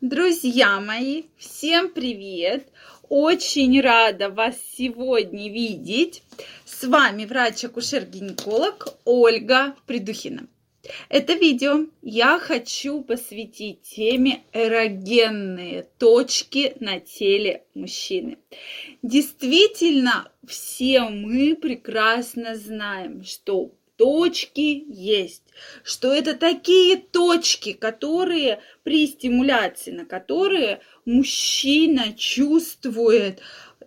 Друзья мои, всем привет! Очень рада вас сегодня видеть. С вами врач-акушер-гинеколог Ольга Придухина. Это видео я хочу посвятить теме эрогенные точки на теле мужчины. Действительно, все мы прекрасно знаем, что точки есть, что это такие точки, которые при стимуляции, на которые мужчина чувствует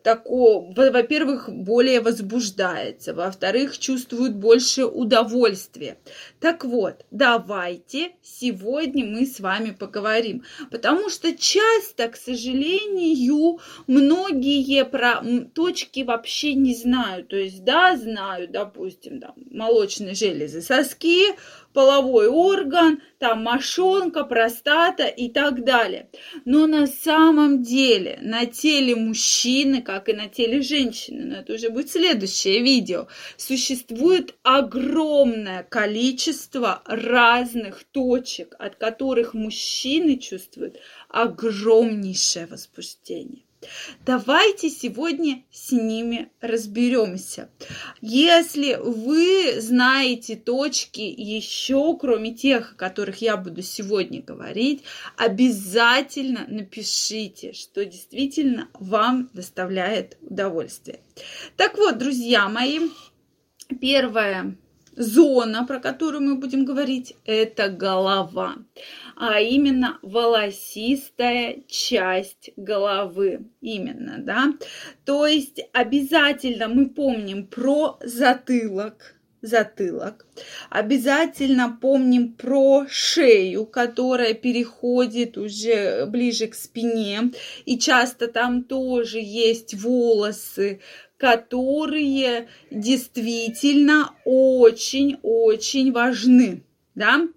такого, во-первых, более возбуждается, во-вторых, чувствует больше удовольствия. Так вот, давайте сегодня мы с вами поговорим, потому что часто, к сожалению, многие про точки вообще не знают. То есть, да, знают, допустим, там, молочные железы, соски, половой орган, там мошонка, простата и так далее. Но на самом деле на теле мужчины, как и на теле женщины, но это уже будет следующее видео, существует огромное количество разных точек, от которых мужчины чувствуют огромнейшее возбуждение. Давайте сегодня с ними разберемся. Если вы знаете точки еще, кроме тех, о которых я буду сегодня говорить, обязательно напишите, что действительно вам доставляет удовольствие. Так вот, друзья мои, первое зона, про которую мы будем говорить, это голова, а именно волосистая часть головы, именно, да. То есть обязательно мы помним про затылок, затылок. Обязательно помним про шею, которая переходит уже ближе к спине. И часто там тоже есть волосы, которые действительно очень-очень важны, да.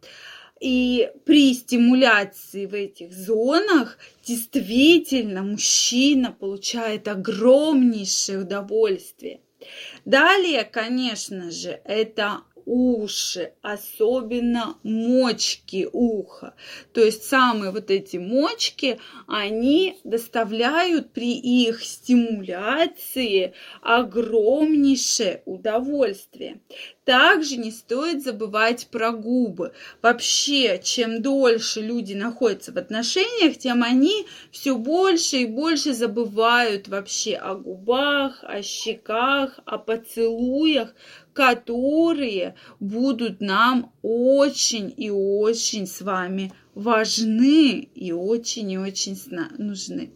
И при стимуляции в этих зонах действительно мужчина получает огромнейшее удовольствие. Далее, конечно же, это уши, особенно мочки уха. То есть самые вот эти мочки, они доставляют при их стимуляции огромнейшее удовольствие. Также не стоит забывать про губы. Вообще, чем дольше люди находятся в отношениях, тем они все больше и больше забывают вообще о губах, о щеках, о поцелуях, которые будут нам очень и очень с вами важны и очень и очень нужны.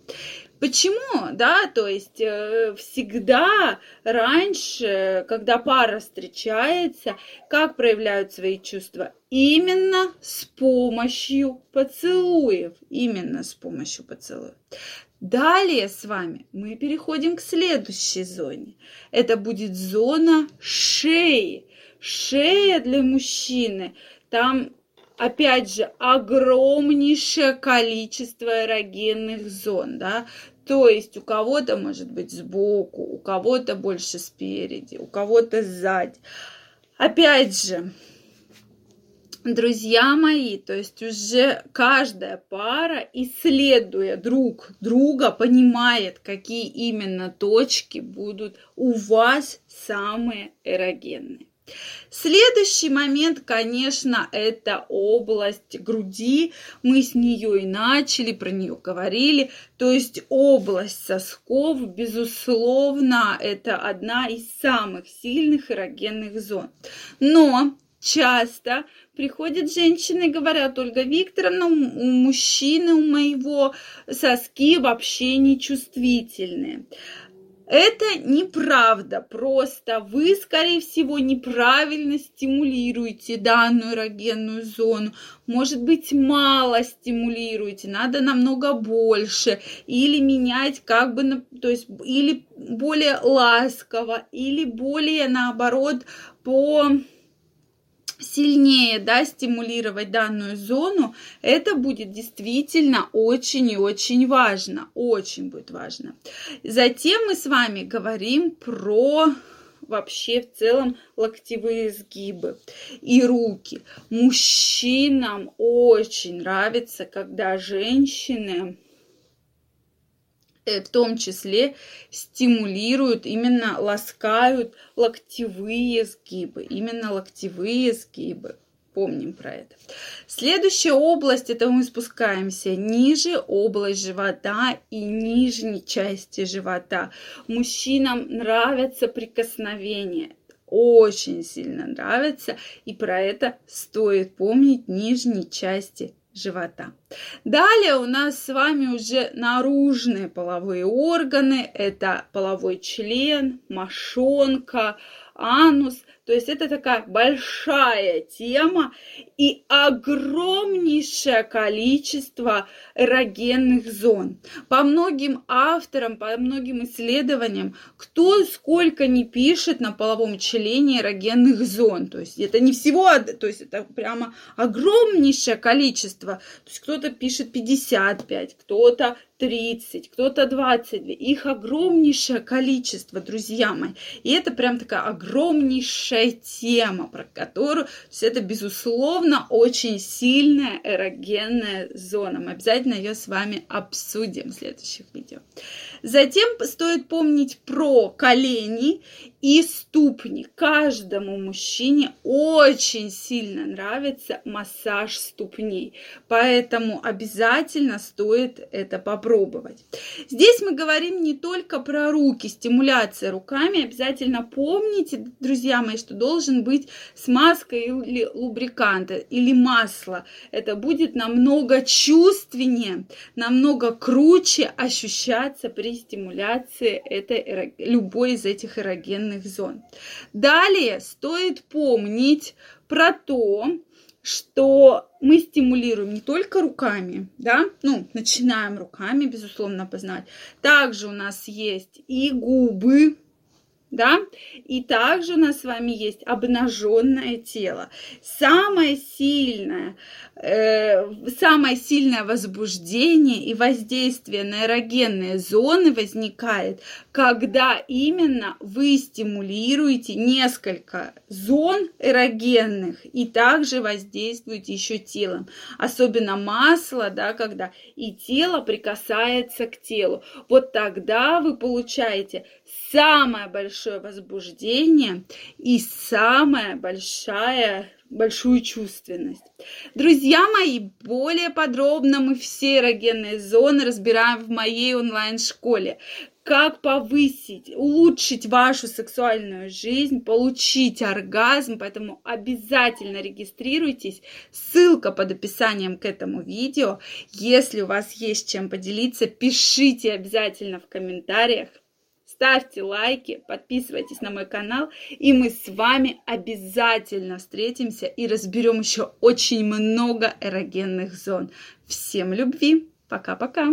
Почему, да, то есть э, всегда раньше, когда пара встречается, как проявляют свои чувства? Именно с помощью поцелуев, именно с помощью поцелуев. Далее с вами мы переходим к следующей зоне. Это будет зона шеи. Шея для мужчины. Там опять же, огромнейшее количество эрогенных зон, да, то есть у кого-то может быть сбоку, у кого-то больше спереди, у кого-то сзади. Опять же, друзья мои, то есть уже каждая пара, исследуя друг друга, понимает, какие именно точки будут у вас самые эрогенные. Следующий момент, конечно, это область груди. Мы с нее и начали, про нее говорили. То есть область сосков, безусловно, это одна из самых сильных эрогенных зон. Но часто приходят женщины и говорят, Ольга Викторовна, у мужчины, у моего соски вообще не чувствительные. Это неправда, просто вы, скорее всего, неправильно стимулируете данную эрогенную зону. Может быть, мало стимулируете, надо намного больше. Или менять как бы, то есть, или более ласково, или более, наоборот, по сильнее да, стимулировать данную зону, это будет действительно очень и очень важно. Очень будет важно. Затем мы с вами говорим про вообще в целом локтевые сгибы и руки. Мужчинам очень нравится, когда женщины в том числе стимулируют, именно ласкают локтевые сгибы, именно локтевые сгибы помним про это. Следующая область, это мы спускаемся ниже, область живота и нижней части живота. Мужчинам нравятся прикосновения, очень сильно нравится, и про это стоит помнить нижней части живота. Далее у нас с вами уже наружные половые органы. Это половой член, мошонка, анус. То есть это такая большая тема и огромнейшее количество эрогенных зон. По многим авторам, по многим исследованиям, кто сколько не пишет на половом члене эрогенных зон. То есть это не всего, то есть это прямо огромнейшее количество. То есть кто-то пишет 55, кто-то 30, кто-то 22. Их огромнейшее количество, друзья мои. И это прям такая огромнейшая тема, про которую, то есть это, безусловно, очень сильная эрогенная зона. Мы обязательно ее с вами обсудим в следующих видео. Затем стоит помнить про колени и ступни. Каждому мужчине очень сильно нравится массаж ступней, поэтому обязательно стоит это попробовать. Здесь мы говорим не только про руки, стимуляция руками. Обязательно помните, друзья мои, что должен быть смазка или лубрикант, или масло. Это будет намного чувственнее, намного круче ощущаться при стимуляции этой, любой из этих эрогенных зон. Далее стоит помнить про то, что мы стимулируем не только руками, да, ну, начинаем руками, безусловно, познать. Также у нас есть и губы, да, и также у нас с вами есть обнаженное тело. Самое сильное, самое сильное возбуждение и воздействие на эрогенные зоны возникает, когда именно вы стимулируете несколько зон эрогенных и также воздействуете еще телом. Особенно масло, да, когда и тело прикасается к телу. Вот тогда вы получаете самое большое возбуждение и самая большая большую чувственность. Друзья мои, более подробно мы все эрогенные зоны разбираем в моей онлайн-школе. Как повысить, улучшить вашу сексуальную жизнь, получить оргазм, поэтому обязательно регистрируйтесь. Ссылка под описанием к этому видео. Если у вас есть чем поделиться, пишите обязательно в комментариях ставьте лайки, подписывайтесь на мой канал, и мы с вами обязательно встретимся и разберем еще очень много эрогенных зон. Всем любви! Пока-пока!